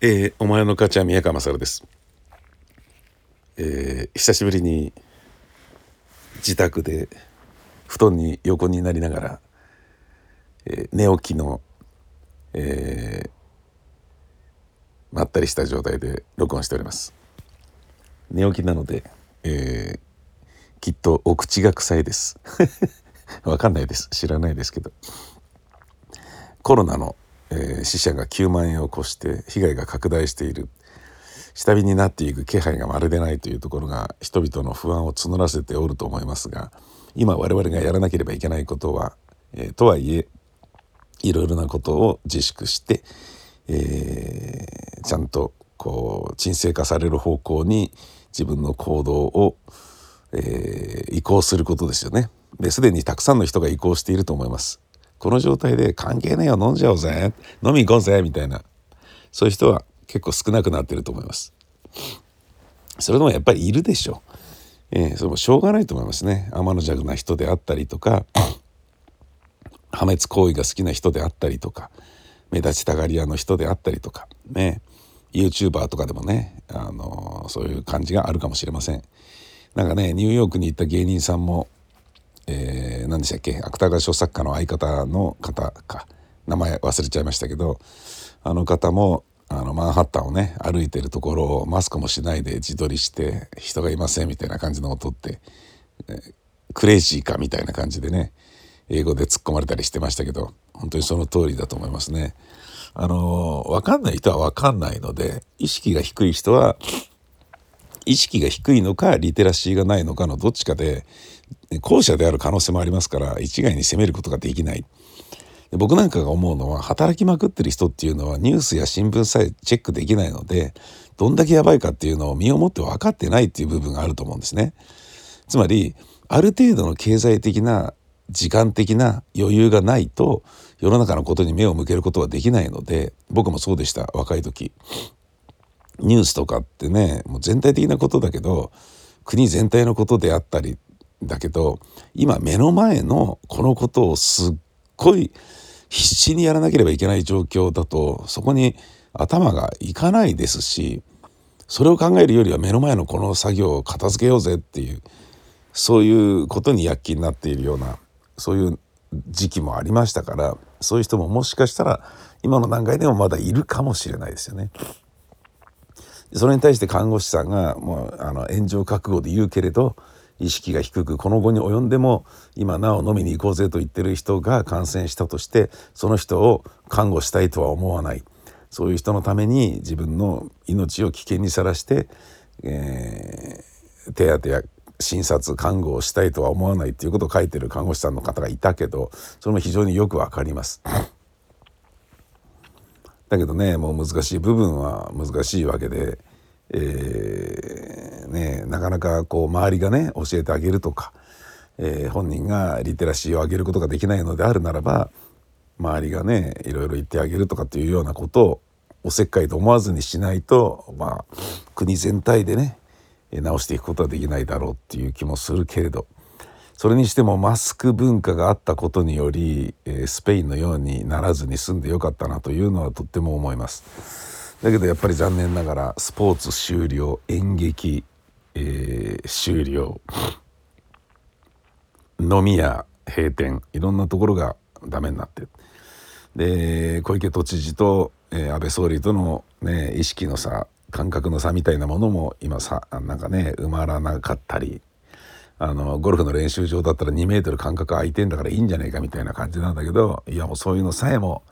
えー、お前の母ちゃん宮川勝です、えー、久しぶりに自宅で布団に横になりながら、えー、寝起きの、えー、まったりした状態で録音しております。寝起きなので、えー、きっとお口が臭いです。わかんないです。知らないですけど。コロナのえー、死者が9万円を超して被害が拡大している下火になっていく気配がまるでないというところが人々の不安を募らせておると思いますが今我々がやらなければいけないことは、えー、とはいえいろいろなことを自粛して、えー、ちゃんとこう沈静化される方向に自分の行動を、えー、移行することですよね。ですでにたくさんの人が移行していると思います。この状態で関係ねえよ飲んじゃおうぜ。飲み行こうぜみたいな。そういう人は結構少なくなってると思います。それでもやっぱりいるでしょ。う、えー、それもしょうがないと思いますね。天の弱な人であったりとか破滅行為が好きな人であったりとか目立ちたがり屋の人であったりとかね。YouTuber とかでもね、あのー、そういう感じがあるかもしれません。なんかねニューヨークに行った芸人さんもえー、何でしたっけ？芥川賞作家の相方の方か名前忘れちゃいましたけどあの方もあのマンハッタンをね歩いてるところをマスクもしないで自撮りして人がいませんみたいな感じのを撮って、えー、クレイジーかみたいな感じでね英語で突っ込まれたりしてましたけど本当にその通りだと思いますね。あの分かんない人は分かんないので意識が低い人は意識が低いのかリテラシーがないのかのどっちかで後者である可能性もありますから一概に責めることができない。僕なんかが思うのは働きまくってる人っていうのはニュースや新聞さえチェックできないのでどんだけやばいかっていうのを身をもって分かってないっていう部分があると思うんですね。つまりある程度の経済的な時間的な余裕がないと世の中のことに目を向けることはできないので僕もそうでした若い時ニュースとかってねもう全体的なことだけど国全体のことであったりだけど今目の前のこのことをすっごい必死にやらなければいけない状況だとそこに頭がいかないですしそれを考えるよりは目の前のこの作業を片付けようぜっていうそういうことに躍起になっているようなそういう時期もありましたからそういう人ももしかしたら今の段階でもまだいるかもしれないですよね。それに対して看護師さんがもうあの炎上覚悟で言うけれど意識が低くこの後に及んでも今なお飲みに行こうぜと言ってる人が感染したとしてその人を看護したいとは思わないそういう人のために自分の命を危険にさらして、えー、手当や診察看護をしたいとは思わないっていうことを書いてる看護師さんの方がいたけどそれも非常によくわかります。だけどねもう難しい部分は難しいわけで、えー、ね、なかなかこう周りがね教えてあげるとか、えー、本人がリテラシーを上げることができないのであるならば周りがねいろいろ言ってあげるとかっていうようなことをおせっかいと思わずにしないと、まあ、国全体でね直していくことはできないだろうっていう気もするけれど。それにしてもマスク文化があったことにより、えー、スペインのようにならずに済んでよかったなというのはとっても思いますだけどやっぱり残念ながらスポーツ終了演劇、えー、終了飲み屋閉店いろんなところがダメになって。で小池都知事と、えー、安倍総理との、ね、意識の差感覚の差みたいなものも今さなんかね埋まらなかったりあのゴルフの練習場だったら2メートル間隔空いてんだからいいんじゃないかみたいな感じなんだけどいやもうそういうのさえも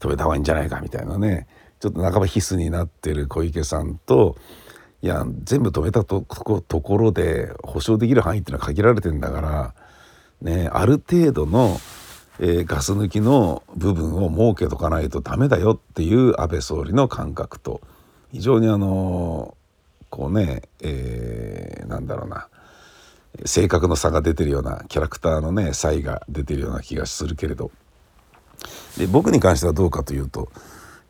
止めた方がいいんじゃないかみたいなね。ちょっと半ば必須になってる小池さんといや全部止めたとところで保証できる範囲っていうのは限られてんだからねある程度の、えー、ガス抜きの部分を設けとかないとダメだよっていう安倍総理の感覚と非常にあのこうね、えー、なんだろうな性格の差が出てるようなキャラクターのね差異が出てるような気がするけれど。で僕に関してはどうかというと、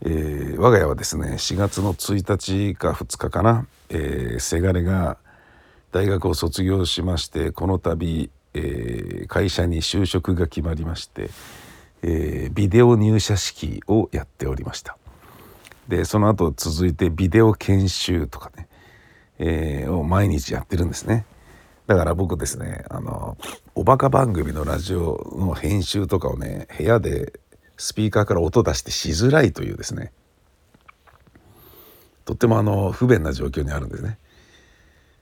えー、我が家はですね4月の1日か2日かな、えー、せがれが大学を卒業しましてこの度、えー、会社に就職が決まりまして、えー、ビデオ入社式をやっておりました。でその後続いてビデオ研修とかね、えー、を毎日やってるんですねだから僕ですねあのおバカ番組のラジオの編集とかをね部屋でスピーカーから音出してしづらいというですね。とってもあの不便な状況にあるんですね。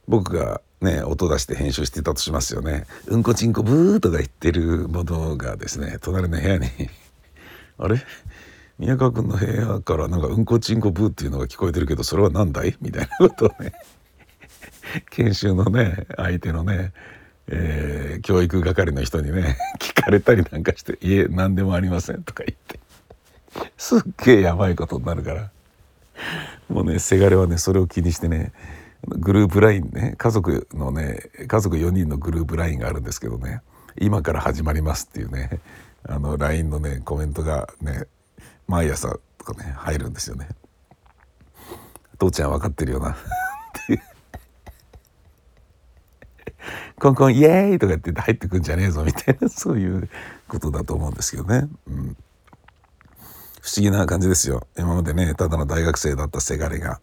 僕がね音出して編集してたとしますよね。うんこちんこブーとか言ってるものがですね隣の部屋に。あれ？宮川君の部屋からなんかうんこちんこブーっていうのが聞こえてるけどそれは何だい？みたいなことをね。研修のね相手のね、えー、教育係の人にね 聞かれたりなんかして「いえ何でもありません」とか言って。すっげえやばいことになるから。もうねせがれはねそれを気にしてねグループ LINE ね家族のね家族4人のグループ LINE があるんですけどね今から始まりますっていうねあの LINE のねコメントがね毎朝とかね入るんですよね。父ちゃん分かってるよな。っていう。コンコンイエーイとか言って入ってくんじゃねえぞみたいな そういうことだと思うんですけどね。うん不思議な感じですよ今までねただの大学生だったせがれが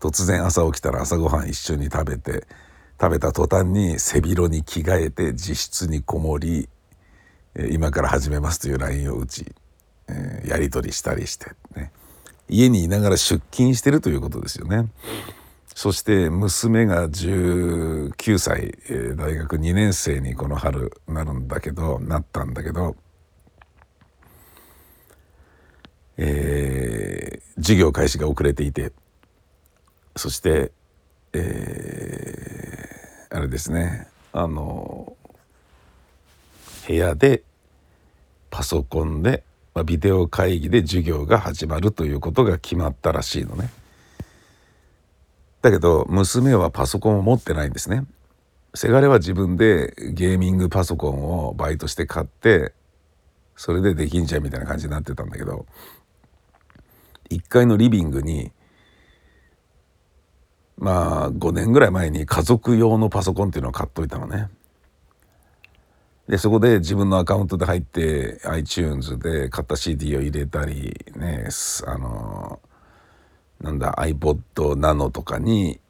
突然朝起きたら朝ごはん一緒に食べて食べた途端に背広に着替えて自室にこもり今から始めますという LINE を打ち、えやり取りしたりしてね家にいながら出勤してるということですよね。そして娘が19歳、え大学2年生にこの春なるんだけどなったんだけどえー、授業開始が遅れていてそして、えー、あれですねあの部屋でパソコンで、まあ、ビデオ会議で授業が始まるということが決まったらしいのね。だけど娘はパソコンを持ってないんですね。せがれは自分でゲーミングパソコンをバイトして買ってそれでできんじゃんみたいな感じになってたんだけど1階のリビングにまあ5年ぐらい前に家族用のパソコンっていうのを買っといたのね。でそこで自分のアカウントで入って iTunes で買った CD を入れたりねあのなんだ iPod Nano とかに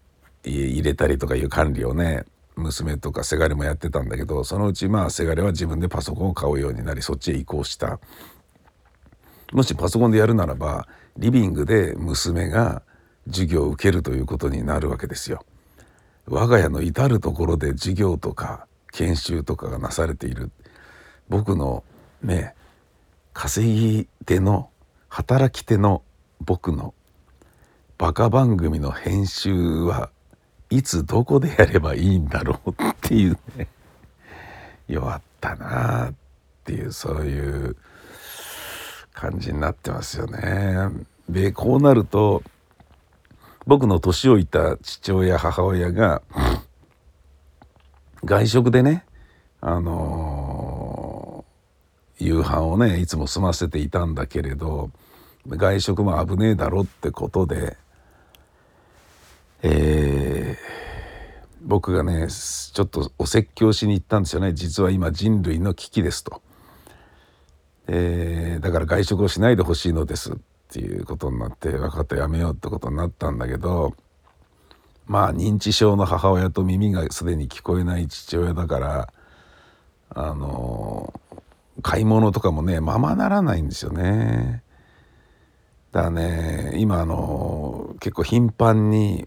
入れたりとかいう管理をね娘とかせがれもやってたんだけどそのうちまあせがれは自分でパソコンを買うようになりそっちへ移行したもしパソコンでやるならばリビングで娘が授業を受けるということになるわけですよ。我が家の至る所で授業とか研修とかがなされている僕のね稼ぎ手の働き手の僕のバカ番組の編集はいつどこでやればいいんだろうっていうね弱ったなあっていうそういう感じになってますよね。でこうなると僕の年老いた父親母親が外食でねあのー、夕飯をねいつも済ませていたんだけれど外食も危ねえだろってことで、えー、僕がねちょっとお説教しに行ったんですよね実は今人類の危機ですと。えー、だから外食をしないでほしいのですっていうことになって分かったやめようってことになったんだけどまあ認知症の母親と耳がすでに聞こえない父親だからあの買い物とかもねままならないんですよね。だね今あの結構頻繁に、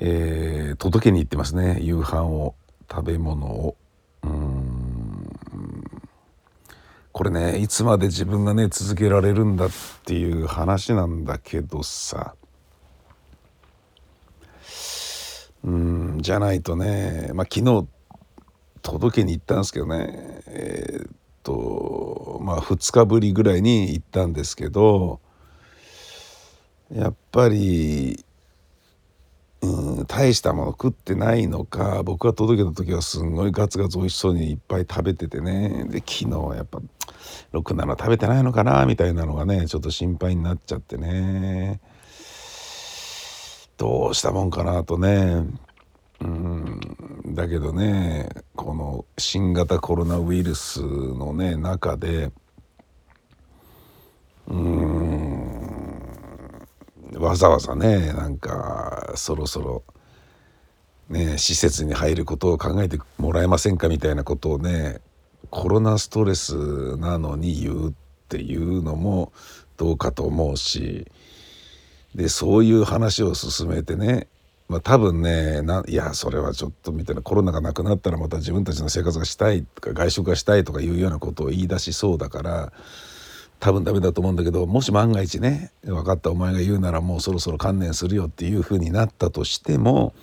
えー、届けに行ってますね。夕飯を食べ物を。うん。これねいつまで自分がね続けられるんだっていう話なんだけどさ。うんじゃないとねまあ昨日届けに行ったんですけどね。えー、っとまあ2日ぶりぐらいに行ったんですけどやっぱりうん大したもの食ってないのか僕が届けた時はすんごいガツガツ美味しそうにいっぱい食べててね。で昨日はやっぱろくなの食べてないのかなみたいなのがねちょっと心配になっちゃってね。どうしたもんかなとね。うんだけどねこの新型コロナウイルスのね中でうんわざわざねなんかそろそろね施設に入ることを考えてもらえませんかみたいなことをねコロナストレスなのに言うっていうのもどうかと思うしでそういう話を進めてねまあ、多分ねないやそれはちょっとみたいなコロナがなくなったらまた自分たちの生活がしたいとか外食がしたいとかいうようなことを言い出しそうだから多分ダメだと思うんだけどもし万が一ね分かったお前が言うならもうそろそろ観念するよっていうふうになったとしても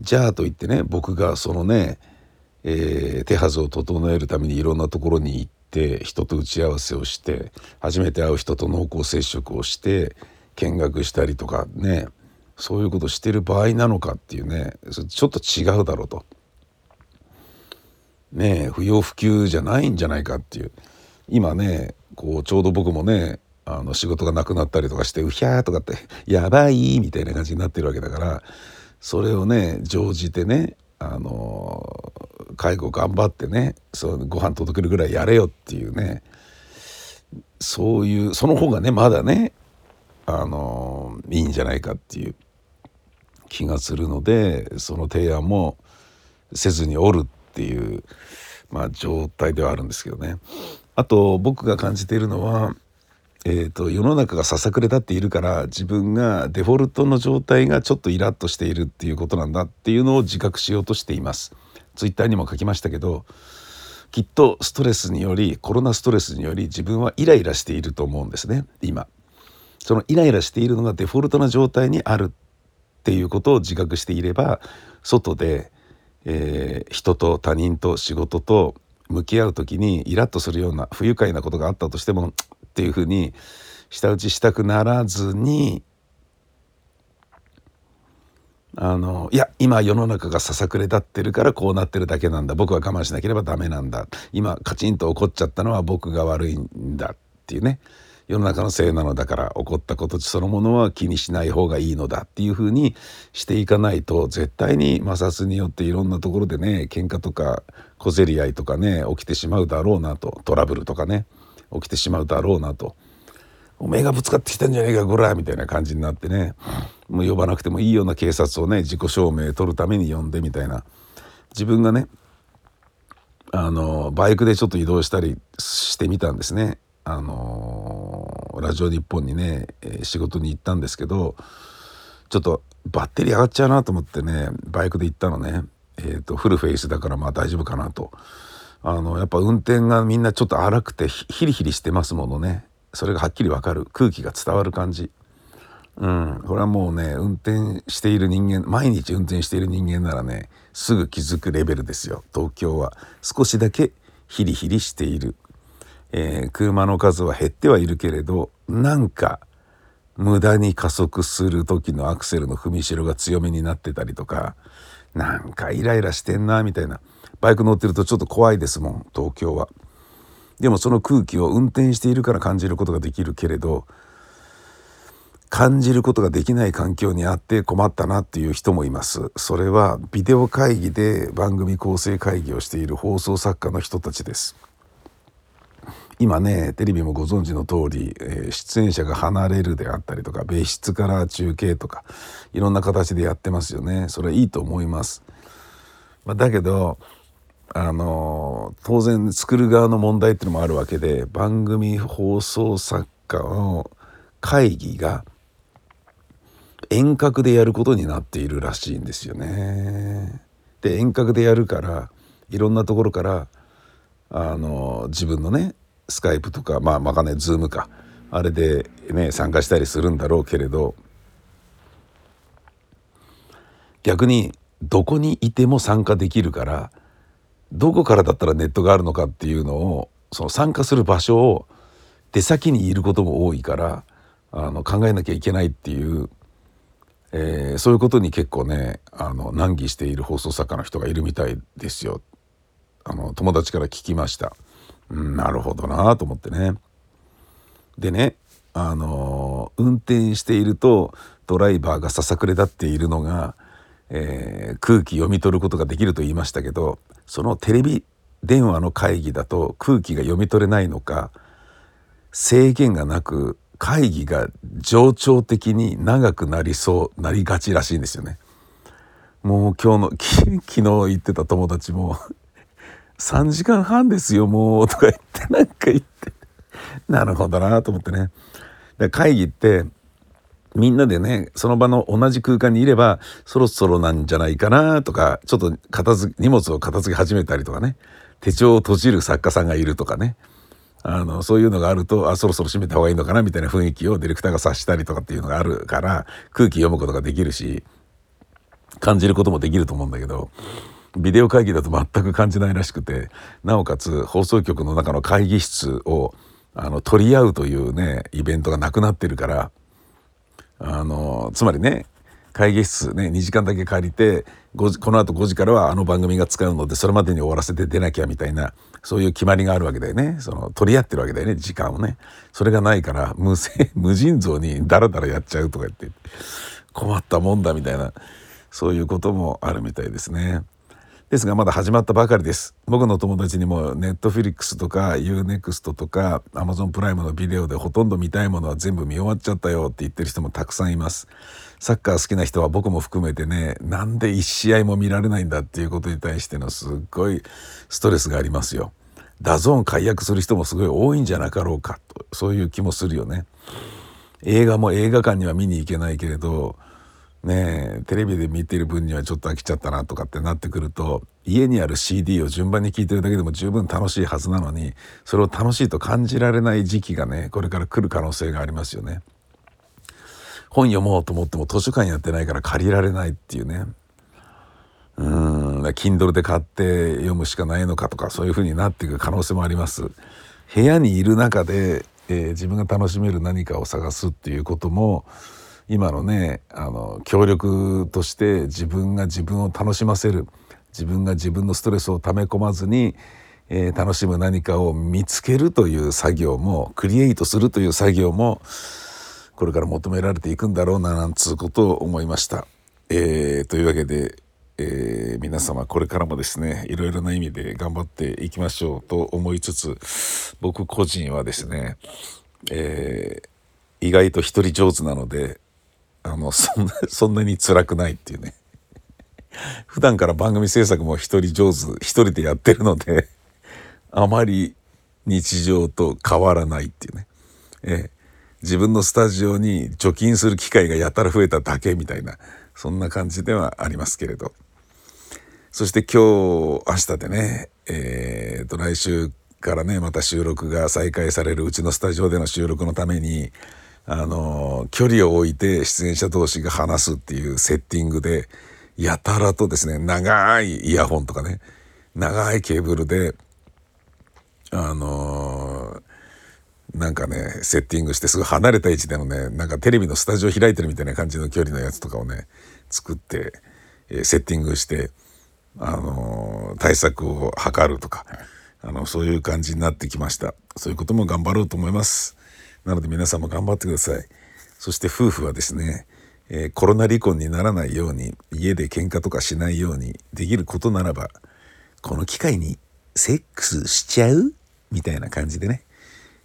じゃあと言ってね僕がそのね、えー、手はずを整えるためにいろんなところに行って人と打ち合わせをして初めて会う人と濃厚接触をして見学したりとかねそういうことしてる場合なのかっていうねちょっと違うだろうと。ねえ不要不急じゃないんじゃないかっていう今ねこうちょうど僕もねあの仕事がなくなったりとかしてうひゃーとかって「やばい」みたいな感じになってるわけだからそれをね乗じてねあの介護頑張ってねそうご飯届けるぐらいやれよっていうねそういうその方がねまだねあのいいんじゃないかっていう気がするのでその提案もせずにおるっていう、まあ、状態ではあるんですけどね。あと僕が感じているのは、えーと、世の中がささくれ立っているから自分がデフォルトの状態がちょっとイラッとしているっていうことなんだっていうのを自覚しようとしています。ツイッターにも書きましたけどきっとストレスによりコロナストレスにより自分はイライラしていると思うんですね今。そのイライラしているのがデフォルトな状態にあるっていうことを自覚していれば外で、えー、人と他人と仕事と向き合う時にイラッとするような不愉快なことがあったとしてもっていうふうに舌打ちしたくならずにあのいや今世の中がささくれ立ってるからこうなってるだけなんだ。僕は我慢しなければダメなんだ。今カチンと怒っちゃったのは僕が悪いんだっていうね。世の中のせいなのだから起こったことそのものは気にしない方がいいのだっていうふうにしていかないと絶対に摩擦によっていろんなところでね喧嘩とか小競り合いとかね起きてしまうだろうなとトラブルとかね起きてしまうだろうなと。おめえがぶつかってきたんじゃねえかこらみたいな感じになってね。もう呼ばなくてもいいような警察をね自己証明取るために呼んでみたいな。自分がねあのバイクでちょっと移動したりしてみたんですね。あのラジオ日本にね、え、仕事に行ったんですけどちょっとバッテリー上がっちゃうなと思ってねバイクで行ったのね、えーと、フルフェイスだからまあ大丈夫かなと。あのやっぱ運転がみんなちょっと荒くてヒリヒリしてますものね。それがはっきりわかる。空気が伝わる感じ。うん。これはもうね運転している人間毎日運転している人間ならねすぐ気づくレベルですよ。東京は。少しだけヒリヒリしている。えー、車の数は減ってはいるけれどなんか無駄に加速する時のアクセルの踏みしろが強めになってたりとかなんかイライラしてんなみたいなバイク乗ってるとちょっと怖いですもん東京は。でもその空気を運転しているから感じることができるけれど感じることができない環境にあって困ったなっていう人もいます。それはビデオ会議で番組構成会議をしている放送作家の人たちです。今ねテレビもご存知の通り、えー、出演者が離れるであったりとか別室から中継とかいろんな形でやってますよねそれはいいと思います。まあ、だけどあの当然作る側の問題っていうのもあるわけで番組放送作家の会議が遠隔でやることになっているらしいんですよね。で遠隔でやるからいろんなところからあの自分のねスカイプとかまあわかんないズームかあれでね参加したりするんだろうけれど逆にどこにいても参加できるからどこからだったらネットがあるのかっていうのをその参加する場所を出先にいることも多いからあの考えなきゃいけないっていう、えー、そういうことに結構ねあの難儀している放送作家の人がいるみたいですよ。あの友達から聞きました。なるほどなと思ってね。でねあの運転しているとドライバーがささくれ立っているのが、えー、空気読み取ることができると言いましたけどそのテレビ電話の会議だと空気が読み取れないのか制限がなく会議が冗長的に長くなりそうなりがちらしいんですよね。もう今日の 昨日言ってた友達も3時間半ですよもうとか言ってなんか言って。なるほどなと思ってね。会議ってみんなでねその場の同じ空間にいればそろそろなんじゃないかなとかちょっと片付荷物を片付け始めたりとかね。手帳を閉じる作家さんがいるとかね。あのそういうのがあるとあそろそろ閉めた方がいいのかなみたいな雰囲気をディレクターが察したりとかっていうのがあるから空気読むことができるし感じることもできると思うんだけど。ビデオ会議だと全く感じないらしくてなおかつ放送局の中の会議室をあの取り合うというねイベントがなくなってるからあのつまりね会議室ね2時間だけ借りてこのあと5時からはあの番組が使うのでそれまでに終わらせて出なきゃみたいなそういう決まりがあるわけだよねその取り合ってるわけだよね時間をねそれがないから無 無尽蔵にダラダラやっちゃうとか言って困ったもんだみたいなそういうこともあるみたいですね。ですがまだ始まったばかりです。僕の友達にも Netflix とか U-NEXT とか Amazon プライムのビデオでほとんど見たいものは全部見終わっちゃったよって言ってる人もたくさんいます。サッカー好きな人は僕も含めてねなんで1試合も見られないんだっていうことに対してのすっごいストレスがありますよ。 DAZN 解約する人もすごい多いんじゃなかろうかとそういう気もするよね。映画も映画館には見に行けないけれどねテレビで見てる分にはちょっと飽きちゃったなとかってなってくると家にある CD を順番に聴いてるだけでも十分楽しいはずなのにそれを楽しいと感じられない時期がねこれから来る可能性がありますよね。本読もうと思っても図書館やってないから借りられないっていうねうん Kindle で買って読むしかないのかとかそういうふうになっていく可能性もあります。部屋にいる中で、えー、自分が楽しめる何かを探すっていうことも今のねあの協力として自分が自分を楽しませる自分が自分のストレスを溜め込まずに、えー、楽しむ何かを見つけるという作業もクリエイトするという作業もこれから求められていくんだろうななんつうことを思いました。えー、というわけで、えー、皆様これからもですねいろいろな意味で頑張っていきましょうと思いつつ僕個人はですね、えー、意外と一人上手なのであのそんなそんなに辛くないっていうね。普段から番組制作も一人上手一人でやってるのであまり日常と変わらないっていうね、え自分のスタジオに除菌する機会がやたら増えただけみたいなそんな感じではありますけれど。そして今日明日でねえー、と来週からねまた収録が再開されるうちのスタジオでの収録のためにあの距離を置いて出演者同士が話すっていうセッティングでやたらとですね長いイヤホンとかね長いケーブルであのー、なんかねセッティングしてすぐ離れた位置でのねなんかテレビのスタジオ開いてるみたいな感じの距離のやつとかをね作って、え、セッティングして、あの、対策を図るとかあのそういう感じになってきましたそういうことも頑張ろうと思います。なので皆さんも頑張ってください。そして夫婦はですね、えー、コロナ離婚にならないように家で喧嘩とかしないようにできることならばこの機会にセックスしちゃうみたいな感じでね、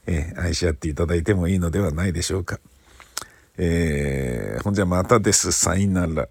えー、愛し合っていただいてもいいのではないでしょうか。えー、ほんじゃまたです。さいなら。